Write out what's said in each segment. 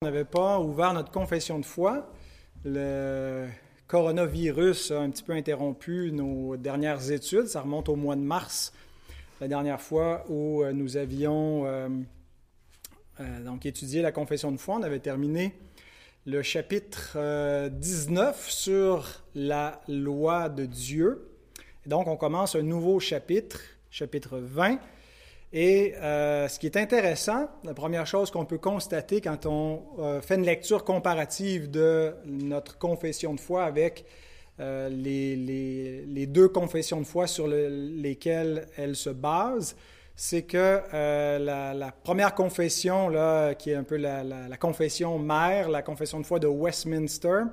On n'avait pas ouvert notre confession de foi. Le coronavirus a un petit peu interrompu nos dernières études. Ça remonte au mois de mars, la dernière fois où euh, nous avions euh, euh, donc étudié la confession de foi. On avait terminé le chapitre 19 sur la loi de Dieu. Donc, on commence un nouveau chapitre, chapitre 20 et euh, ce qui est intéressant, la première chose qu'on peut constater quand on euh, fait une lecture comparative de notre confession de foi avec euh, les, deux confessions de foi sur lesquelles elle se base, c'est que la, la, première confession, là, qui est un peu la, la, confession mère, la confession de foi de Westminster,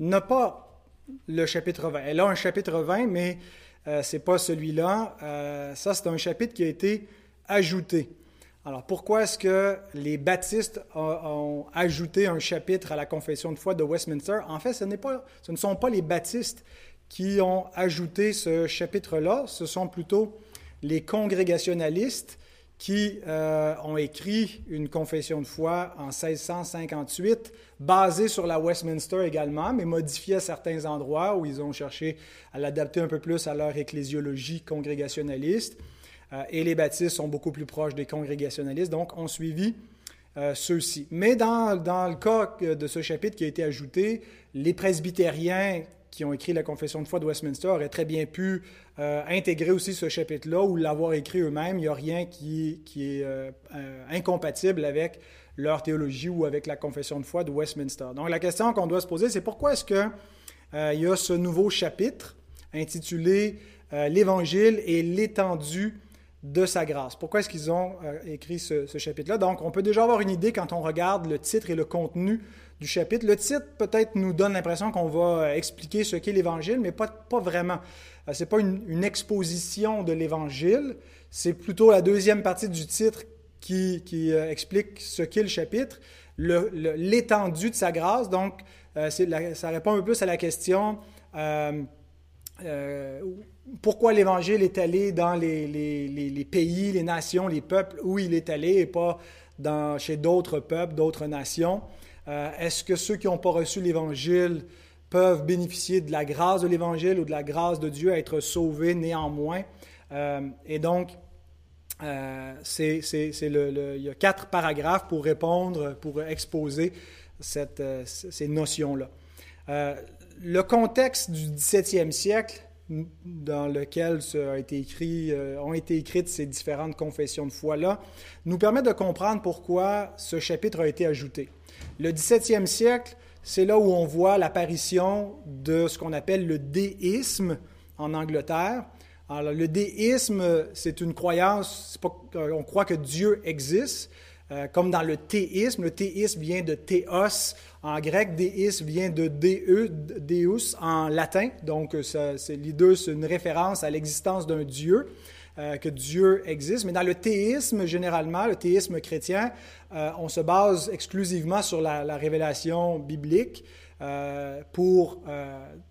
n'a pas le chapitre 20. Elle a un chapitre 20, mais ce n'est pas celui-là. ça, c'est un chapitre qui a été ajouté. Alors, pourquoi est-ce que les baptistes ont, ajouté un chapitre à la confession de foi de Westminster? En fait, ce, pas, ce ne sont pas les baptistes qui ont ajouté ce chapitre-là, ce sont plutôt les congrégationalistes qui euh, ont écrit une confession de foi en 1658, basée sur la Westminster également, mais modifiée à certains endroits où ils ont cherché à l'adapter un peu plus à leur ecclésiologie congrégationaliste. Euh, et les baptistes sont beaucoup plus proches des congrégationalistes, donc ont suivi euh, ceux-ci. Mais dans, dans, le cas de ce chapitre qui a été ajouté, les presbytériens qui ont écrit la confession de foi de Westminster auraient très bien pu euh, intégrer aussi ce chapitre-là ou l'avoir écrit eux-mêmes. Il n'y a rien qui, est incompatible avec leur théologie ou avec la confession de foi de Westminster. Donc la question qu'on doit se poser, c'est pourquoi est-ce qu'il il y a ce nouveau chapitre intitulé L'Évangile et l'étendue de sa grâce. Pourquoi est-ce qu'ils ont euh, écrit ce, chapitre-là? Donc, on peut déjà avoir une idée quand on regarde le titre et le contenu du chapitre. Le titre, peut-être, nous donne l'impression qu'on va euh, expliquer ce qu'est l'Évangile, mais pas, vraiment. Euh, ce n'est pas une, exposition de l'Évangile, c'est plutôt la deuxième partie du titre qui, qui explique ce qu'est le chapitre, l'étendue de sa grâce. Donc, ça répond un peu plus à la question pourquoi l'Évangile est allé dans les, pays, les nations, les peuples où il est allé et pas chez d'autres peuples, d'autres nations? Euh, est-ce que ceux qui n'ont pas reçu l'Évangile peuvent bénéficier de la grâce de l'Évangile ou de la grâce de Dieu à être sauvés néanmoins? Euh, et donc, euh, il y a quatre paragraphes pour répondre, pour exposer cette, ces notions-là. le contexte du 17e siècle, dans lequel euh, ont été écrites ces différentes confessions de foi-là, nous permet de comprendre pourquoi ce chapitre a été ajouté. Le 17e siècle, c'est là où on voit l'apparition de ce qu'on appelle le déisme en Angleterre. Alors, le déisme, c'est une croyance, on croit que Dieu existe, euh, comme dans le théisme. Le théisme vient de théos en grec, déisme vient de deu, deus en latin. Donc, c'est, les deux, c'est une référence à l'existence d'un Dieu. Euh, que Dieu existe. Mais dans le théisme, généralement, le théisme chrétien, euh, on se base exclusivement sur la révélation biblique. pour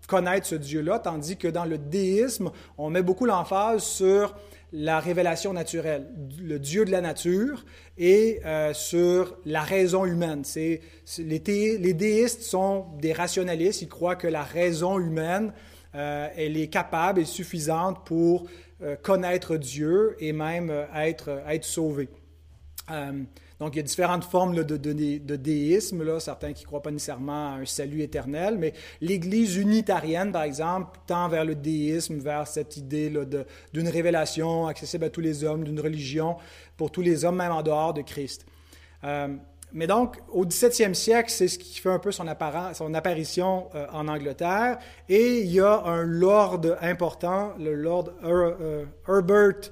connaître ce Dieu-là, tandis que dans le déisme, on met beaucoup l'emphase sur la révélation naturelle, le Dieu de la nature, et euh, sur la raison humaine. C'est, les, les, déistes sont des rationalistes, ils croient que la raison humaine, euh, elle est capable et suffisante pour euh, connaître Dieu et même être, être sauvé. Donc, il y a différentes formes de, de, déisme, là, certains qui ne croient pas nécessairement à un salut éternel, mais l'Église unitarienne, par exemple, tend vers le déisme, vers cette idée d'une révélation accessible à tous les hommes, d'une religion pour tous les hommes, même en dehors de Christ. Euh, mais donc, au 17e siècle, c'est ce qui fait un peu son, son apparition euh, en Angleterre. Et il y a un lord important, le lord euh, Herbert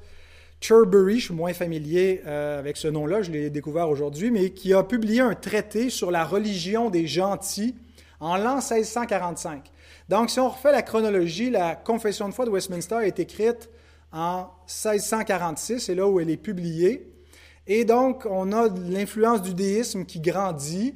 Cherbury, je suis moins familier euh, avec ce nom-là, je l'ai découvert aujourd'hui, mais qui a publié un traité sur la religion des gentils en l'an 1645. Donc, si on refait la chronologie, la Confession de foi de Westminster est écrite en 1646, c'est là où elle est publiée. Et donc, on a l'influence du déisme qui grandit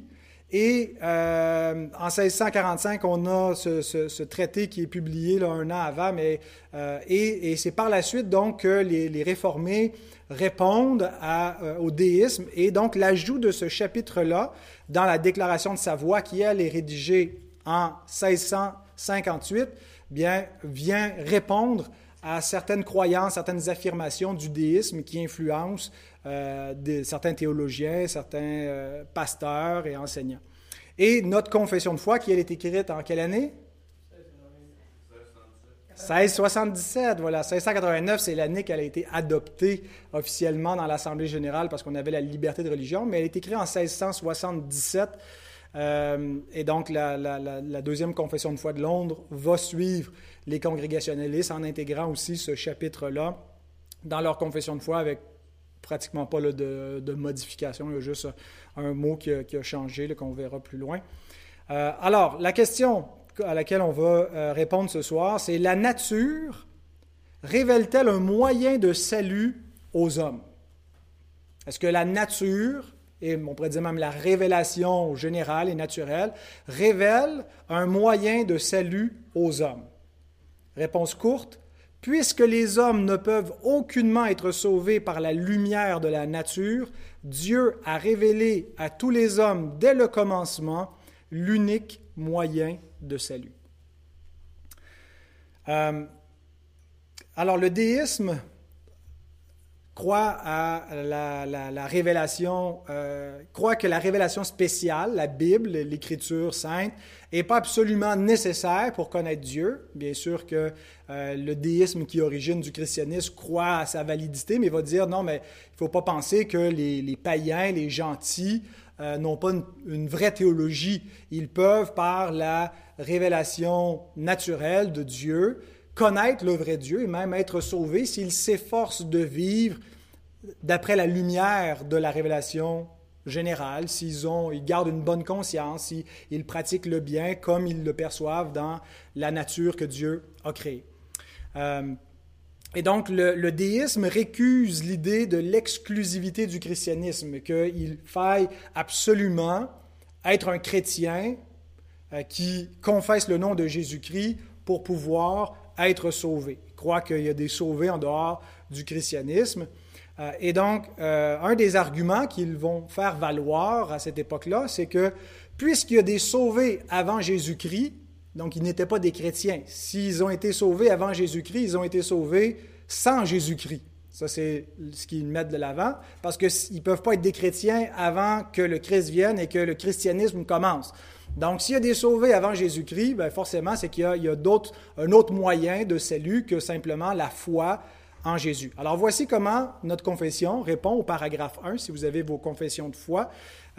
Et euh, en 1645, on a ce, traité qui est publié un an avant, mais, euh, et, c'est par la suite donc que les, réformés répondent euh, au déisme. Et donc l'ajout de ce chapitre-là dans la Déclaration de Savoie, qui elle est rédigée en 1658, bien, vient répondre à certaines croyances, certaines affirmations du déisme qui influencent euh, certains théologiens, certains euh, pasteurs et enseignants. Et notre confession de foi, qui elle est écrite en quelle année? 1677, voilà. 1689, c'est l'année qu'elle a été adoptée officiellement dans l'Assemblée générale parce qu'on avait la liberté de religion, mais elle est écrite en 1677. Euh, et donc, la, deuxième confession de foi de Londres va suivre les congrégationalistes en intégrant aussi ce chapitre-là dans leur confession de foi avec pratiquement pas de, modification. Il y a juste un mot qui a, changé, qu'on verra plus loin. Euh, alors, la question à laquelle on va euh, répondre ce soir, c'est la nature révèle-t-elle un moyen de salut aux hommes? Est-ce que la nature, et on pourrait dire même la révélation générale et naturelle, révèle un moyen de salut aux hommes? Réponse courte, Puisque les hommes ne peuvent aucunement être sauvés par la lumière de la nature, Dieu a révélé à tous les hommes dès le commencement l'unique moyen de salut. Euh, alors le déisme croit à la, révélation, euh, croit que la révélation spéciale, la Bible, l'Écriture sainte, n'est pas absolument nécessaire pour connaître Dieu. Bien sûr que euh, le déisme qui origine du christianisme croit à sa validité, mais va dire non, mais il ne faut pas penser que les, païens, les gentils, euh, n'ont pas une, vraie théologie. Ils peuvent, par la révélation naturelle de Dieu, connaître le vrai Dieu et même être sauvés s'ils s'efforcent de vivre d'après la lumière de la révélation générale, s'ils ont, ils gardent une bonne conscience, s'ils pratiquent le bien comme ils le perçoivent dans la nature que Dieu a créée. Euh, et donc, le, déisme récuse l'idée de l'exclusivité du christianisme, qu'il faille absolument être un chrétien euh, qui confesse le nom de Jésus-Christ pour pouvoir être sauvé. Il croit qu'il y a des sauvés en dehors du christianisme. Euh, et donc, euh, un des arguments qu'ils vont faire valoir à cette époque-là, c'est que puisqu'il y a des sauvés avant Jésus-Christ, donc ils n'étaient pas des chrétiens, s'ils ont été sauvés avant Jésus-Christ, ils ont été sauvés sans Jésus-Christ. Ça, c'est ce qu'ils mettent de l'avant, parce qu'ils ne peuvent pas être des chrétiens avant que le Christ vienne et que le christianisme commence. Donc, s'il y a des sauvés avant Jésus-Christ, ben forcément, c'est qu'il y a, un autre moyen de salut que simplement la foi en Jésus. Alors voici comment notre confession répond au paragraphe 1, si vous avez vos confessions de foi,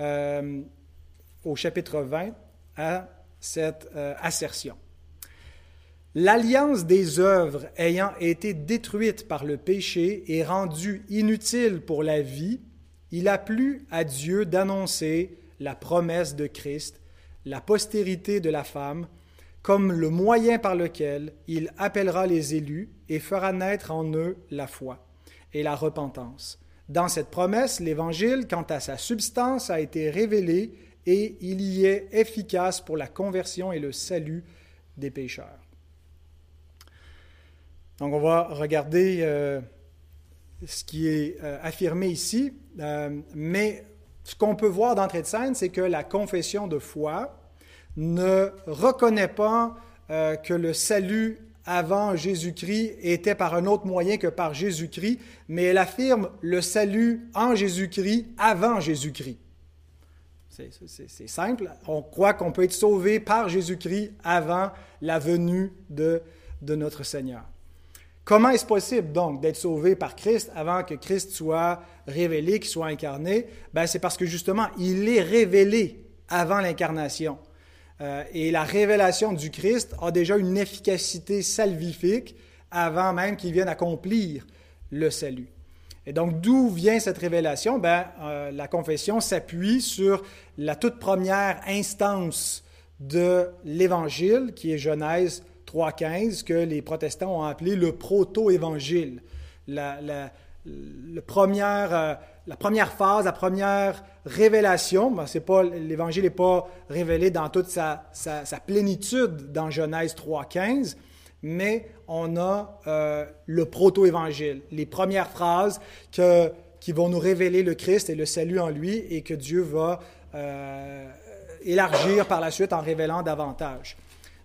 euh, au chapitre 20, à cette euh, assertion. L'alliance des œuvres ayant été détruite par le péché et rendue inutile pour la vie, il a plu à Dieu d'annoncer la promesse de Christ, la postérité de la femme, comme le moyen par lequel il appellera les élus et fera naître en eux la foi et la repentance. Dans cette promesse, l'Évangile, quant à sa substance, a été révélé et il y est efficace pour la conversion et le salut des pécheurs. Donc on va regarder euh, ce qui est euh, affirmé ici, euh, mais ce qu'on peut voir d'entrée de scène, c'est que la confession de foi ne reconnaît pas que le salut avant Jésus-Christ était par un autre moyen que par Jésus-Christ, mais elle affirme le salut en Jésus-Christ avant Jésus-Christ. C'est simple. On croit qu'on peut être sauvé par Jésus-Christ avant la venue de, de notre Seigneur. Comment est-ce possible donc d'être sauvé par Christ avant que Christ soit révélé, qu'il soit incarné? Ben, C'est parce que justement, il est révélé avant l'incarnation. Euh, et la révélation du Christ a déjà une efficacité salvifique avant même qu'il vienne accomplir le salut. Et donc, d'où vient cette révélation? Ben, euh, la confession s'appuie sur la toute première instance de l'Évangile, qui est Genèse 3.15, que les protestants ont appelé le proto-évangile. La, première, euh, la première phase, la première révélation. Ben, L'Évangile n'est pas révélé dans toute sa, plénitude dans Genèse 3.15, mais on a euh, le proto-évangile, les premières phrases qui vont nous révéler le Christ et le salut en lui et que Dieu va euh, élargir par la suite en révélant davantage.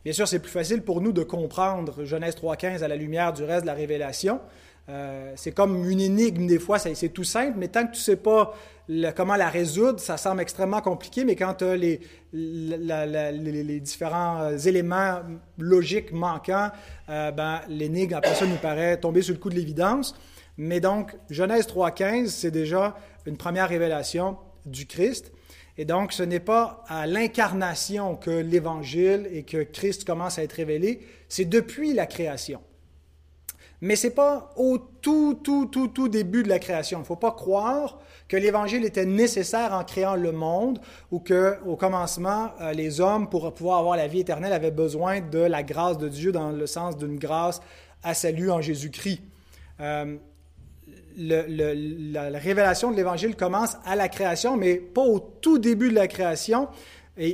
Bien sûr, c'est plus facile pour nous de comprendre Genèse 3.15 à la lumière du reste de la révélation. Euh, c'est comme une énigme des fois, c'est tout simple, mais tant que tu ne sais pas comment la résoudre, ça semble extrêmement compliqué, mais quand tu as les, différents euh, éléments logiques manquants, euh, ben, l'énigme, après ça, nous paraît tomber sur le coup de l'évidence. Mais donc, Genèse 3.15, c'est déjà une première révélation du Christ. Et donc, ce n'est pas à l'incarnation que l'Évangile et que Christ commence à être révélé, c'est depuis la création. Mais ce n'est pas au tout, tout, tout, tout début de la création. Il ne faut pas croire que l'Évangile était nécessaire en créant le monde ou qu'au commencement, euh, les hommes, pour pouvoir avoir la vie éternelle, avaient besoin de la grâce de Dieu dans le sens d'une grâce à salut en Jésus-Christ. Euh, la, révélation de l'Évangile commence à la création, mais pas au tout début de la création,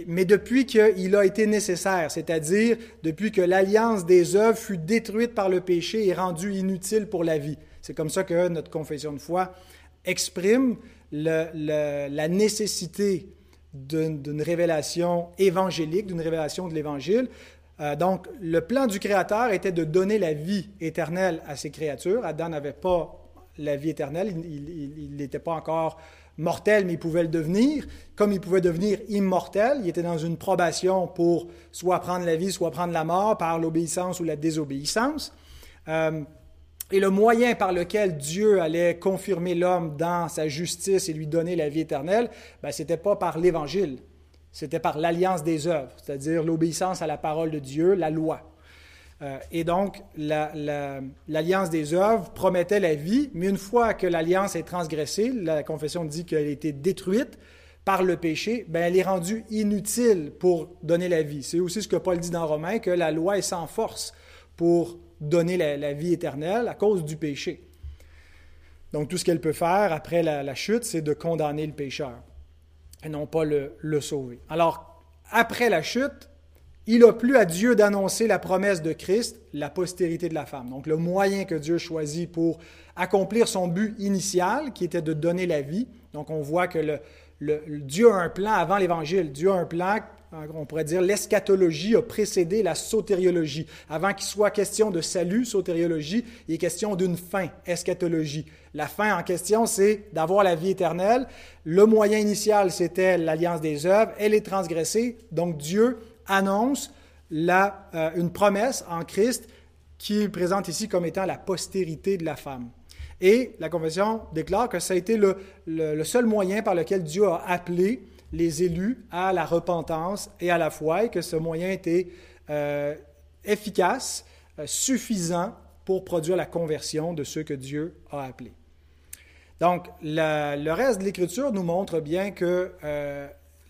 mais depuis qu'il a été nécessaire, c'est-à-dire depuis que l'alliance des œuvres fut détruite par le péché et rendue inutile pour la vie. C'est comme ça que notre confession de foi exprime la nécessité d'une révélation évangélique, d'une révélation de l'Évangile. Euh, donc, le plan du Créateur était de donner la vie éternelle à ses créatures. Adam n'avait pas la vie éternelle, il n'était pas encore mortel, mais il pouvait le devenir. Comme il pouvait devenir immortel, il était dans une probation pour soit prendre la vie, soit prendre la mort par l'obéissance ou la désobéissance. Euh, et le moyen par lequel Dieu allait confirmer l'homme dans sa justice et lui donner la vie éternelle, ben, ce n'était pas par l'Évangile, c'était par l'alliance des œuvres, c'est-à-dire l'obéissance à la parole de Dieu, la loi. Euh, et donc, l'alliance des œuvres promettait la vie, mais une fois que l'alliance est transgressée, la confession dit qu'elle a été détruite par le péché, ben elle est rendue inutile pour donner la vie. C'est aussi ce que Paul dit dans Romains, que la loi est sans force pour donner la, vie éternelle à cause du péché. Donc, tout ce qu'elle peut faire après la, chute, c'est de condamner le pécheur et non pas le, le sauver. Alors, après la chute, il a plu à Dieu d'annoncer la promesse de Christ, la postérité de la femme. Donc le moyen que Dieu choisit pour accomplir son but initial, qui était de donner la vie. Donc on voit que le, Dieu a un plan avant l'Évangile. Dieu a un plan, on pourrait dire, l'eschatologie a précédé la sotériologie. Avant qu'il soit question de salut, sotériologie, il est question d'une fin, eschatologie. La fin en question, c'est d'avoir la vie éternelle. Le moyen initial, c'était l'alliance des œuvres. Elle est transgressée. Donc Dieu annonce la, euh, une promesse en Christ qui présente ici comme étant la postérité de la femme. Et la Confession déclare que ça a été le, le, seul moyen par lequel Dieu a appelé les élus à la repentance et à la foi, et que ce moyen était euh, efficace, euh, suffisant pour produire la conversion de ceux que Dieu a appelés. Donc, le reste de l'Écriture nous montre bien que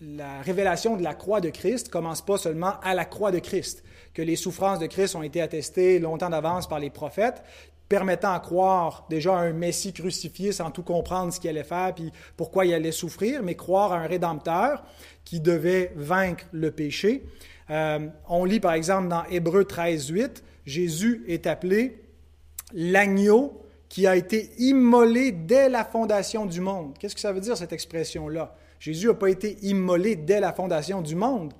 la révélation de la croix de Christ commence pas seulement à la croix de Christ, que les souffrances de Christ ont été attestées longtemps d'avance par les prophètes, permettant à croire déjà à un Messie crucifié sans tout comprendre ce qu'il allait faire puis pourquoi il allait souffrir, mais croire à un Rédempteur qui devait vaincre le péché. Euh, on lit par exemple dans Hébreu 13, 8, Jésus est appelé l'agneau qui a été immolé dès la fondation du monde. Qu'est-ce que ça veut dire cette expression-là? Jésus n'a pas été immolé dès la fondation du monde.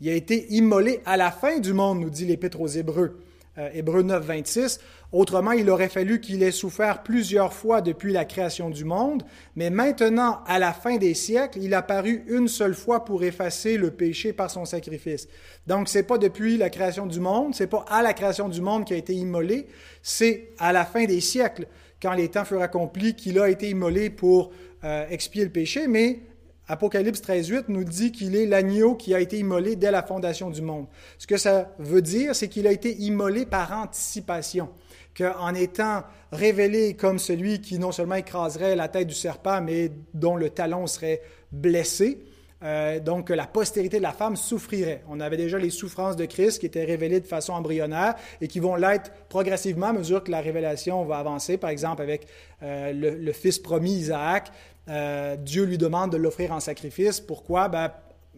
Il a été immolé à la fin du monde, nous dit l'Épître aux Hébreux. Euh, Hébreux 9, 26. Autrement, il aurait fallu qu'il ait souffert plusieurs fois depuis la création du monde, mais maintenant, à la fin des siècles, il a paru une seule fois pour effacer le péché par son sacrifice. Donc, c'est pas depuis la création du monde, c'est pas à la création du monde qu'il a été immolé, c'est à la fin des siècles, quand les temps furent accomplis, qu'il a été immolé pour euh, expier le péché, mais Apocalypse 13.8 nous dit qu'il est l'agneau qui a été immolé dès la fondation du monde. Ce que ça veut dire, c'est qu'il a été immolé par anticipation, qu'en étant révélé comme celui qui non seulement écraserait la tête du serpent, mais dont le talon serait blessé, euh, donc la postérité de la femme souffrirait. On avait déjà les souffrances de Christ qui étaient révélées de façon embryonnaire et qui vont l'être progressivement à mesure que la révélation va avancer. Par exemple, avec euh, le, fils promis Isaac, Dieu lui demande de l'offrir en sacrifice. Pourquoi? Ben,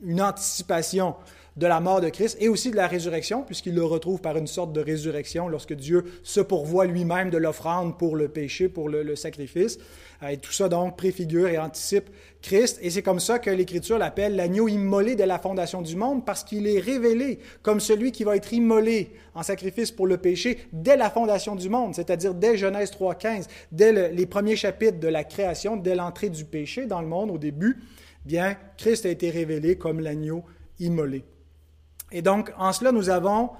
une anticipation de la mort de Christ et aussi de la résurrection, puisqu'il le retrouve par une sorte de résurrection lorsque Dieu se pourvoit lui-même de l'offrande pour le péché, pour le, sacrifice. Euh, et tout ça donc préfigure et anticipe Christ. Et c'est comme ça que l'Écriture l'appelle l'agneau immolé de la fondation du monde, parce qu'il est révélé comme celui qui va être immolé en sacrifice pour le péché dès la fondation du monde, c'est-à-dire dès Genèse 3.15, dès les premiers chapitres de la création, dès l'entrée du péché dans le monde au début. Bien, Christ a été révélé comme l'agneau immolé. Et donc, en cela, nous avons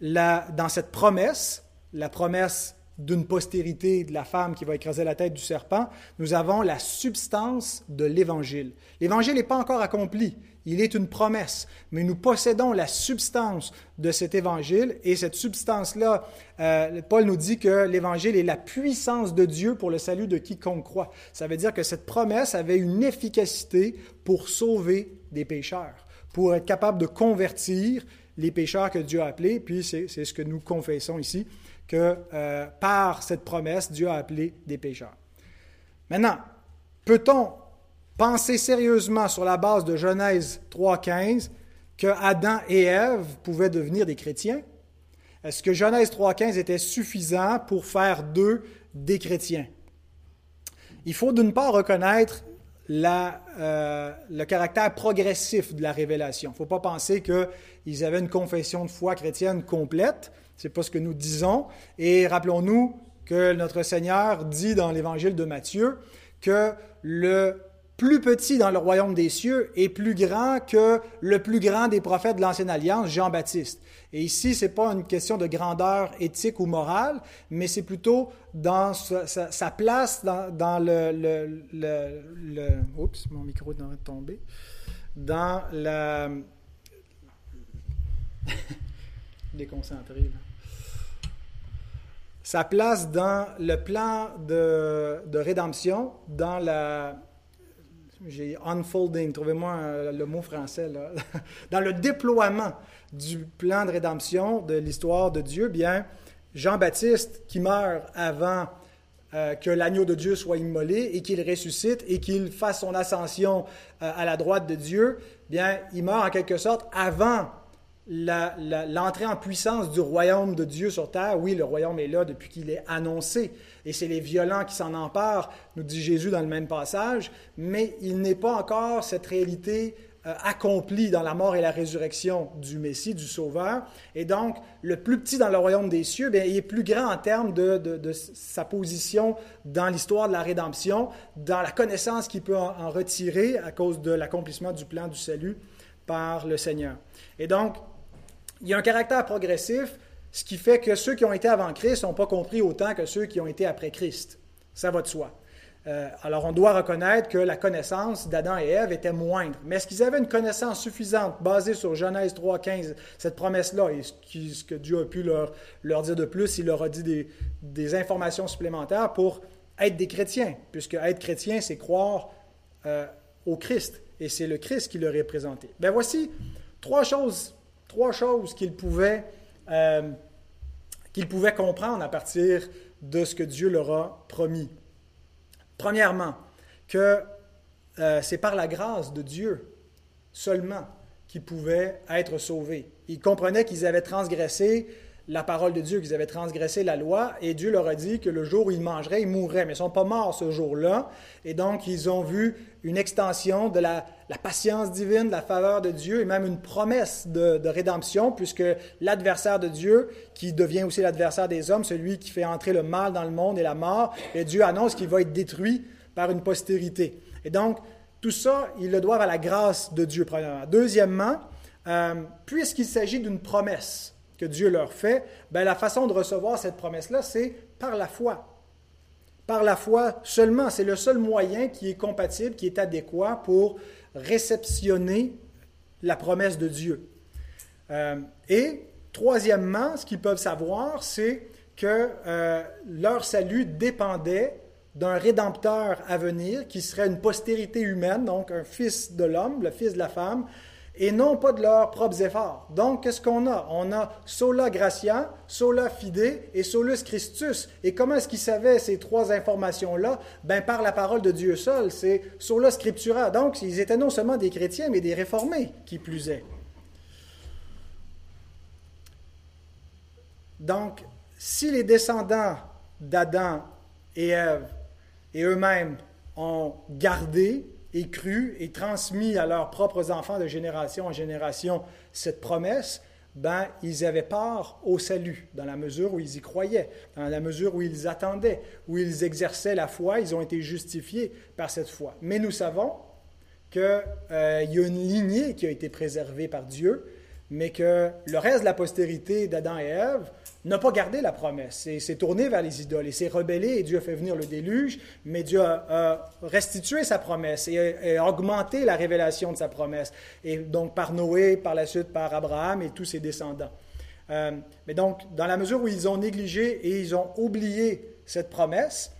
dans cette promesse, la promesse d'une postérité de la femme qui va écraser la tête du serpent, nous avons la substance de l'Évangile. L'Évangile n'est pas encore accompli, il est une promesse, mais nous possédons la substance de cet Évangile, et cette substance-là, euh, Paul nous dit que l'Évangile est la puissance de Dieu pour le salut de quiconque croit. Ça veut dire que cette promesse avait une efficacité pour sauver des pécheurs pour être capable de convertir les pécheurs que Dieu a appelés. Puis c'est ce que nous confessons ici, que euh, par cette promesse, Dieu a appelé des pécheurs. Maintenant, peut-on penser sérieusement sur la base de Genèse 3.15 que Adam et Ève pouvaient devenir des chrétiens? Est-ce que Genèse 3.15 était suffisant pour faire d'eux des chrétiens? Il faut d'une part reconnaître euh, le caractère progressif de la révélation. Il ne faut pas penser qu'ils avaient une confession de foi chrétienne complète. Ce n'est pas ce que nous disons. Et rappelons-nous que notre Seigneur dit dans l'Évangile de Matthieu que le plus petit dans le royaume des cieux est plus grand que le plus grand des prophètes de l'Ancienne Alliance, Jean-Baptiste. Et ici, ce n'est pas une question de grandeur éthique ou morale, mais c'est plutôt dans sa, place dans, le, le, Oups, mon micro est en train de tomber. Dans la... Déconcentré, Sa place dans le plan de, de rédemption, dans la j'ai unfolding, trouvez-moi le mot français, là. dans le déploiement du plan de rédemption de l'histoire de Dieu, bien, Jean-Baptiste, qui meurt avant euh, que l'agneau de Dieu soit immolé et qu'il ressuscite et qu'il fasse son ascension euh, à la droite de Dieu, bien, il meurt en quelque sorte avant l'entrée en puissance du royaume de Dieu sur terre. Oui, le royaume est là depuis qu'il est annoncé, et c'est les violents qui s'en emparent, nous dit Jésus dans le même passage, mais il n'est pas encore cette réalité euh, accomplie dans la mort et la résurrection du Messie, du Sauveur. Et donc, le plus petit dans le royaume des cieux, bien, il est plus grand en termes de, de, sa position dans l'histoire de la rédemption, dans la connaissance qu'il peut en retirer à cause de l'accomplissement du plan du salut par le Seigneur. Et donc, il y a un caractère progressif, ce qui fait que ceux qui ont été avant Christ n'ont pas compris autant que ceux qui ont été après Christ. Ça va de soi. Euh, alors, on doit reconnaître que la connaissance d'Adam et Ève était moindre. Mais est-ce qu'ils avaient une connaissance suffisante basée sur Genèse 3.15, cette promesse-là, et ce, que Dieu a pu leur, leur, dire de plus, il leur a dit des, informations supplémentaires pour être des chrétiens, puisque être chrétien, c'est croire euh, au Christ, et c'est le Christ qui le représentait. Ben voici trois choses trois choses euh, qu'il pouvait comprendre à partir de ce que Dieu leur a promis. Premièrement, que euh, c'est par la grâce de Dieu seulement qu'ils pouvaient être sauvés. Ils comprenaient qu'ils avaient transgressé la parole de Dieu, qu'ils avaient transgressé la loi, et Dieu leur a dit que le jour où ils mangeraient, ils mourraient. Mais ils ne sont pas morts ce jour-là, et donc ils ont vu une extension de la, patience divine, de la faveur de Dieu, et même une promesse de, rédemption, puisque l'adversaire de Dieu, qui devient aussi l'adversaire des hommes, celui qui fait entrer le mal dans le monde et la mort, et Dieu annonce qu'il va être détruit par une postérité. Et donc, tout ça, ils le doivent à la grâce de Dieu, premièrement. Deuxièmement, euh, puisqu'il s'agit d'une promesse, que Dieu leur fait, ben, la façon de recevoir cette promesse-là, c'est par la foi. Par la foi seulement. C'est le seul moyen qui est compatible, qui est adéquat pour réceptionner la promesse de Dieu. Euh, et troisièmement, ce qu'ils peuvent savoir, c'est que euh, leur salut dépendait d'un rédempteur à venir qui serait une postérité humaine, donc un fils de l'homme, le fils de la femme, et non pas de leurs propres efforts. Donc, qu'est-ce qu'on a? On a sola gratia, sola fide et solus Christus. Et comment est-ce qu'ils savaient ces trois informations-là? Ben, par la parole de Dieu seul, c'est sola scriptura. Donc, ils étaient non seulement des chrétiens, mais des réformés, qui plus est. Donc, si les descendants d'Adam et Ève et eux-mêmes ont gardé et cru et transmis à leurs propres enfants de génération en génération cette promesse, ben, ils avaient part au salut, dans la mesure où ils y croyaient, dans la mesure où ils attendaient, où ils exerçaient la foi, ils ont été justifiés par cette foi. Mais nous savons qu'il euh, y a une lignée qui a été préservée par Dieu, mais que le reste de la postérité d'Adam et Ève n'a pas gardé la promesse. Et s'est tourné vers les idoles et s'est rebellé et Dieu a fait venir le déluge, mais Dieu a, restitué sa promesse et a, augmenté la révélation de sa promesse. Et donc par Noé, par la suite par Abraham et tous ses descendants. Euh, mais donc, dans la mesure où ils ont négligé et ils ont oublié cette promesse,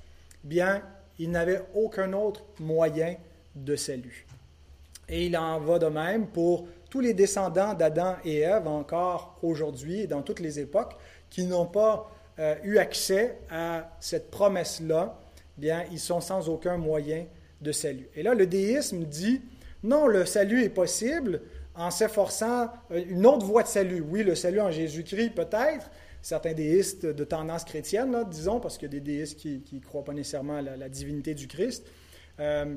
bien, ils n'avaient aucun autre moyen de salut. Et il en va de même pour tous les descendants d'Adam et Ève encore aujourd'hui et dans toutes les époques qui n'ont pas euh, eu accès à cette promesse-là, bien, ils sont sans aucun moyen de salut. Et là, le déisme dit, non, le salut est possible en s'efforçant euh, une autre voie de salut. Oui, le salut en Jésus-Christ, peut-être. Certains déistes de tendance chrétienne, disons, parce qu'il y a des déistes qui ne croient pas nécessairement à la, divinité du Christ. Euh,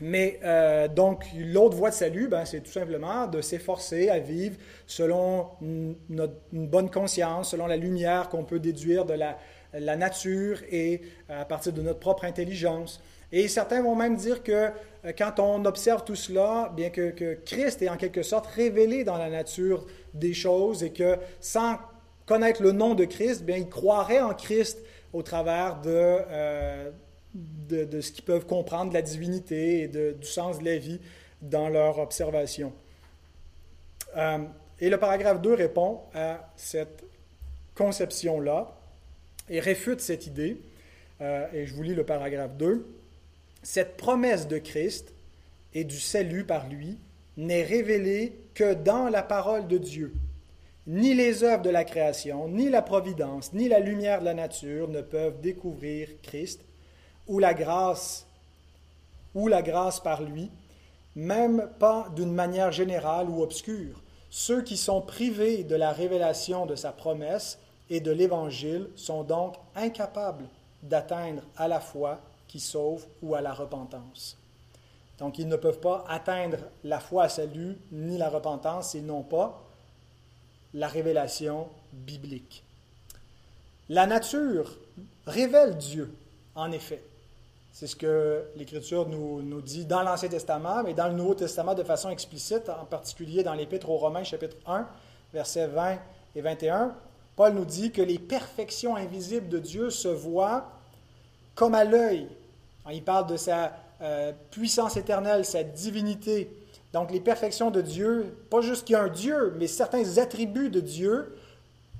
mais euh, donc, l'autre voie de salut, ben, c'est tout simplement de s'efforcer à vivre selon une, bonne conscience, selon la lumière qu'on peut déduire de la, nature et euh, à partir de notre propre intelligence. Et certains vont même dire que euh, quand on observe tout cela, bien que, Christ est en quelque sorte révélé dans la nature des choses et que sans connaître le nom de Christ, bien, ils croiraient en Christ au travers de de, ce qu'ils peuvent comprendre de la divinité et du sens de la vie dans leur observation. Euh, et le paragraphe 2 répond à cette conception-là et réfute cette idée. Euh, et je vous lis le paragraphe 2. Cette promesse de Christ et du salut par lui n'est révélée que dans la parole de Dieu. Ni les œuvres de la création, ni la providence, ni la lumière de la nature ne peuvent découvrir Christ ou la grâce, ou la grâce par lui, même pas d'une manière générale ou obscure. Ceux qui sont privés de la révélation de sa promesse et de l'Évangile sont donc incapables d'atteindre à la foi qui sauve ou à la repentance. Donc ils ne peuvent pas atteindre la foi à salut ni la repentance s'ils n'ont pas la révélation biblique. La nature révèle Dieu, en effet. C'est ce que l'Écriture nous, dit dans l'Ancien Testament, mais dans le Nouveau Testament de façon explicite, en particulier dans l'Épître aux Romains, chapitre 1, versets 20 et 21. Paul nous dit que les perfections invisibles de Dieu se voient comme à l'œil. Il parle de sa euh, puissance éternelle, sa divinité. Donc les perfections de Dieu, pas juste qu'il y a un Dieu, mais certains attributs de Dieu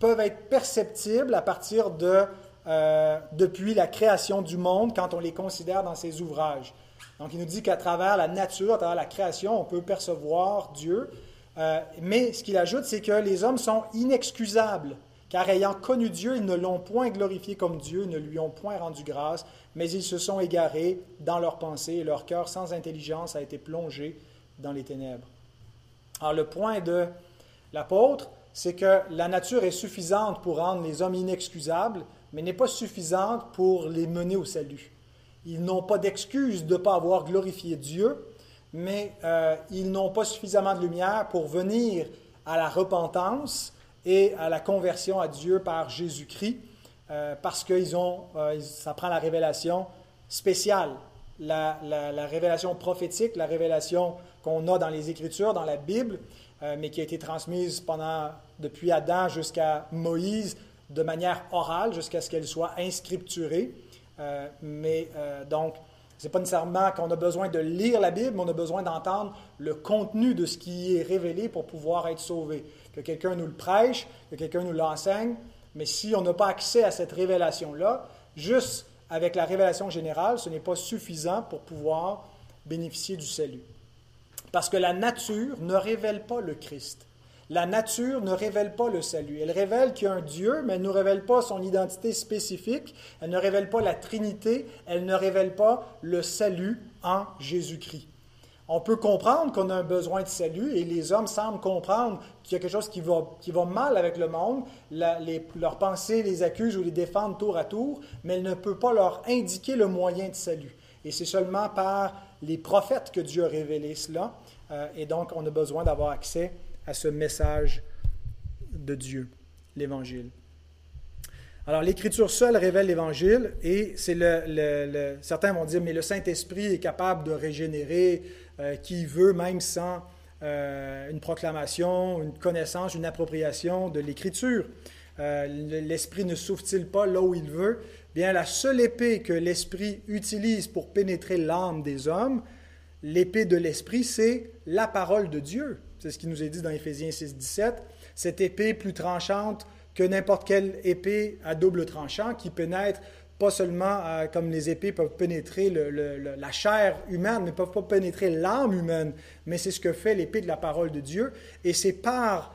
peuvent être perceptibles à partir de euh, depuis la création du monde quand on les considère dans ses ouvrages. Donc il nous dit qu'à travers la nature, à travers la création, on peut percevoir Dieu. Euh, mais ce qu'il ajoute, c'est que les hommes sont inexcusables, car ayant connu Dieu, ils ne l'ont point glorifié comme Dieu, ne lui ont point rendu grâce, mais ils se sont égarés dans leurs pensées, et leur cœur sans intelligence a été plongé dans les ténèbres. Alors le point de l'apôtre, c'est que la nature est suffisante pour rendre les hommes inexcusables, mais n'est pas suffisante pour les mener au salut. Ils n'ont pas d'excuse de ne pas avoir glorifié Dieu, mais euh, ils n'ont pas suffisamment de lumière pour venir à la repentance et à la conversion à Dieu par Jésus-Christ, euh, parce qu'ils ont, euh, ça prend la révélation spéciale, la, la, révélation prophétique, la révélation qu'on a dans les Écritures, dans la Bible, mais qui a été transmise depuis Adam jusqu'à Moïse, de manière orale jusqu'à ce qu'elle soit inscripturée. Euh, mais euh, donc, ce n'est pas nécessairement qu'on a besoin de lire la Bible, mais on a besoin d'entendre le contenu de ce qui est révélé pour pouvoir être sauvé. Que quelqu'un nous le prêche, que quelqu'un nous l'enseigne, mais si on n'a pas accès à cette révélation-là, juste avec la révélation générale, ce n'est pas suffisant pour pouvoir bénéficier du salut. Parce que la nature ne révèle pas le Christ. La nature ne révèle pas le salut. Elle révèle qu'il y a un Dieu, mais elle ne nous révèle pas son identité spécifique. Elle ne révèle pas la Trinité. Elle ne révèle pas le salut en Jésus-Christ. On peut comprendre qu'on a un besoin de salut et les hommes semblent comprendre qu'il y a quelque chose qui va, qui va mal avec le monde. leurs pensées les accusent ou les défendent tour à tour, mais elle ne peut pas leur indiquer le moyen de salut. Et c'est seulement par les prophètes que Dieu a révélé cela. Euh, et donc, on a besoin d'avoir accès à ce message de Dieu, l'Évangile. Alors, l'Écriture seule révèle l'Évangile et c'est le, certains vont dire, mais le Saint-Esprit est capable de régénérer euh, qui veut, même sans euh, une proclamation, une connaissance, une appropriation de l'Écriture. L'Esprit ne souffle-t-il pas là où il veut? Bien, la seule épée que l'Esprit utilise pour pénétrer l'âme des hommes, l'épée de l'Esprit, c'est la parole de Dieu. C'est ce qui nous est dit dans Éphésiens 6, 17. Cette épée plus tranchante que n'importe quelle épée à double tranchant qui pénètre pas seulement euh, comme les épées peuvent pénétrer la chair humaine, mais ne peuvent pas pénétrer l'âme humaine, mais c'est ce que fait l'épée de la parole de Dieu. Et c'est par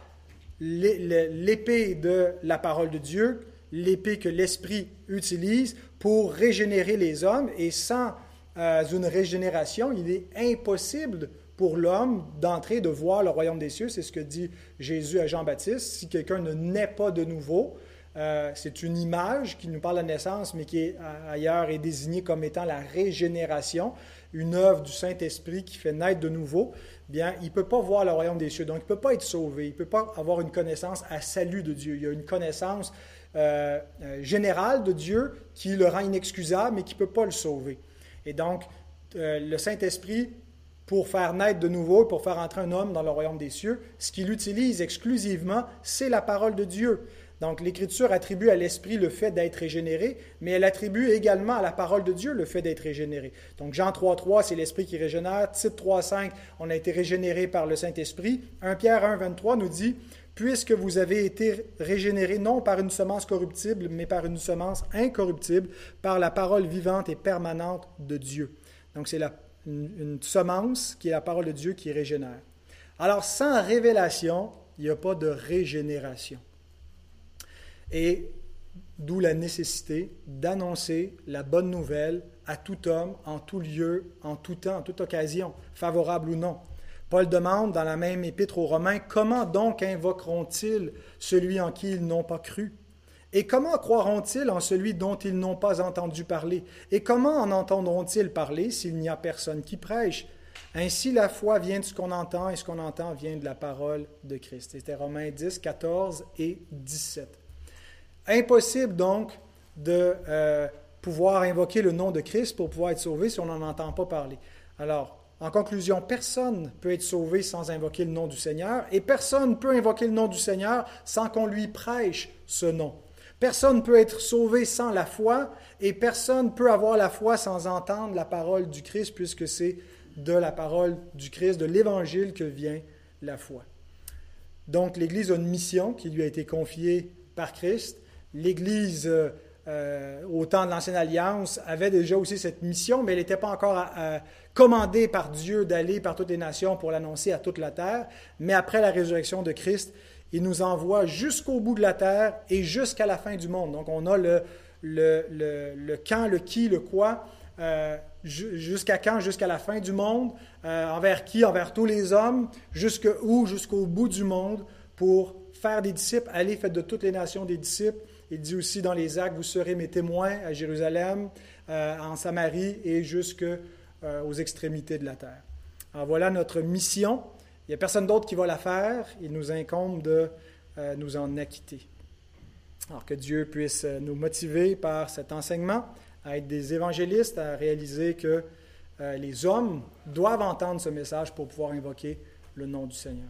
l'épée de la parole de Dieu l'épée que l'Esprit utilise pour régénérer les hommes. Et sans euh, une régénération, il est impossible pour l'homme d'entrer, de voir le royaume des cieux. C'est ce que dit Jésus à Jean-Baptiste. Si quelqu'un ne naît pas de nouveau, euh, c'est une image qui nous parle de naissance, mais qui est, ailleurs est désignée comme étant la régénération, une œuvre du Saint-Esprit qui fait naître de nouveau. Bien, il ne peut pas voir le royaume des cieux, donc il ne peut pas être sauvé, il ne peut pas avoir une connaissance à salut de Dieu. Il y a une connaissance euh, euh, général de Dieu qui le rend inexcusable, mais qui ne peut pas le sauver. Et donc, euh, le Saint-Esprit, pour faire naître de nouveau, pour faire entrer un homme dans le royaume des cieux, ce qu'il utilise exclusivement, c'est la parole de Dieu. Donc l'Écriture attribue à l'Esprit le fait d'être régénéré, mais elle attribue également à la parole de Dieu le fait d'être régénéré. Donc Jean 3.3, c'est l'Esprit qui régénère. Tite 3.5, on a été régénéré par le Saint-Esprit. 1 Pierre 1.23 nous dit, puisque vous avez été régénérés non par une semence corruptible, mais par une semence incorruptible, par la parole vivante et permanente de Dieu. Donc c'est une, semence qui est la parole de Dieu qui régénère. Alors sans révélation, il n'y a pas de régénération. Et d'où la nécessité d'annoncer la bonne nouvelle à tout homme, en tout lieu, en tout temps, en toute occasion, favorable ou non. Paul demande dans la même épître aux Romains, Comment donc invoqueront-ils celui en qui ils n'ont pas cru? Et comment croiront-ils en celui dont ils n'ont pas entendu parler? Et comment en entendront-ils parler s'il n'y a personne qui prêche? Ainsi, la foi vient de ce qu'on entend et ce qu'on entend vient de la parole de Christ. C'était Romains 10, 14 et 17. Impossible donc de euh, pouvoir invoquer le nom de Christ pour pouvoir être sauvé si on n'en entend pas parler. Alors, en conclusion, personne peut être sauvé sans invoquer le nom du Seigneur et personne ne peut invoquer le nom du Seigneur sans qu'on lui prêche ce nom. Personne ne peut être sauvé sans la foi et personne ne peut avoir la foi sans entendre la parole du Christ puisque c'est de la parole du Christ, de l'Évangile que vient la foi. Donc l'Église a une mission qui lui a été confiée par Christ. L'Église euh, euh, au temps de l'Ancienne Alliance, avait déjà aussi cette mission, mais elle n'était pas encore commandée par Dieu d'aller par toutes les nations pour l'annoncer à toute la terre. Mais après la résurrection de Christ, il nous envoie jusqu'au bout de la terre et jusqu'à la fin du monde. Donc on a le, quand, le qui, le quoi, euh, jusqu'à quand, jusqu'à la fin du monde, euh, envers qui, envers tous les hommes, jusqu'où, jusqu'au bout du monde, pour faire des disciples, aller faire de toutes les nations des disciples il dit aussi dans les actes, vous serez mes témoins à Jérusalem, euh, en Samarie et jusque euh, aux extrémités de la terre. Alors voilà notre mission. Il n'y a personne d'autre qui va la faire. Il nous incombe de euh, nous en acquitter. Alors que Dieu puisse nous motiver par cet enseignement à être des évangélistes, à réaliser que les hommes doivent entendre ce message pour pouvoir invoquer le nom du Seigneur.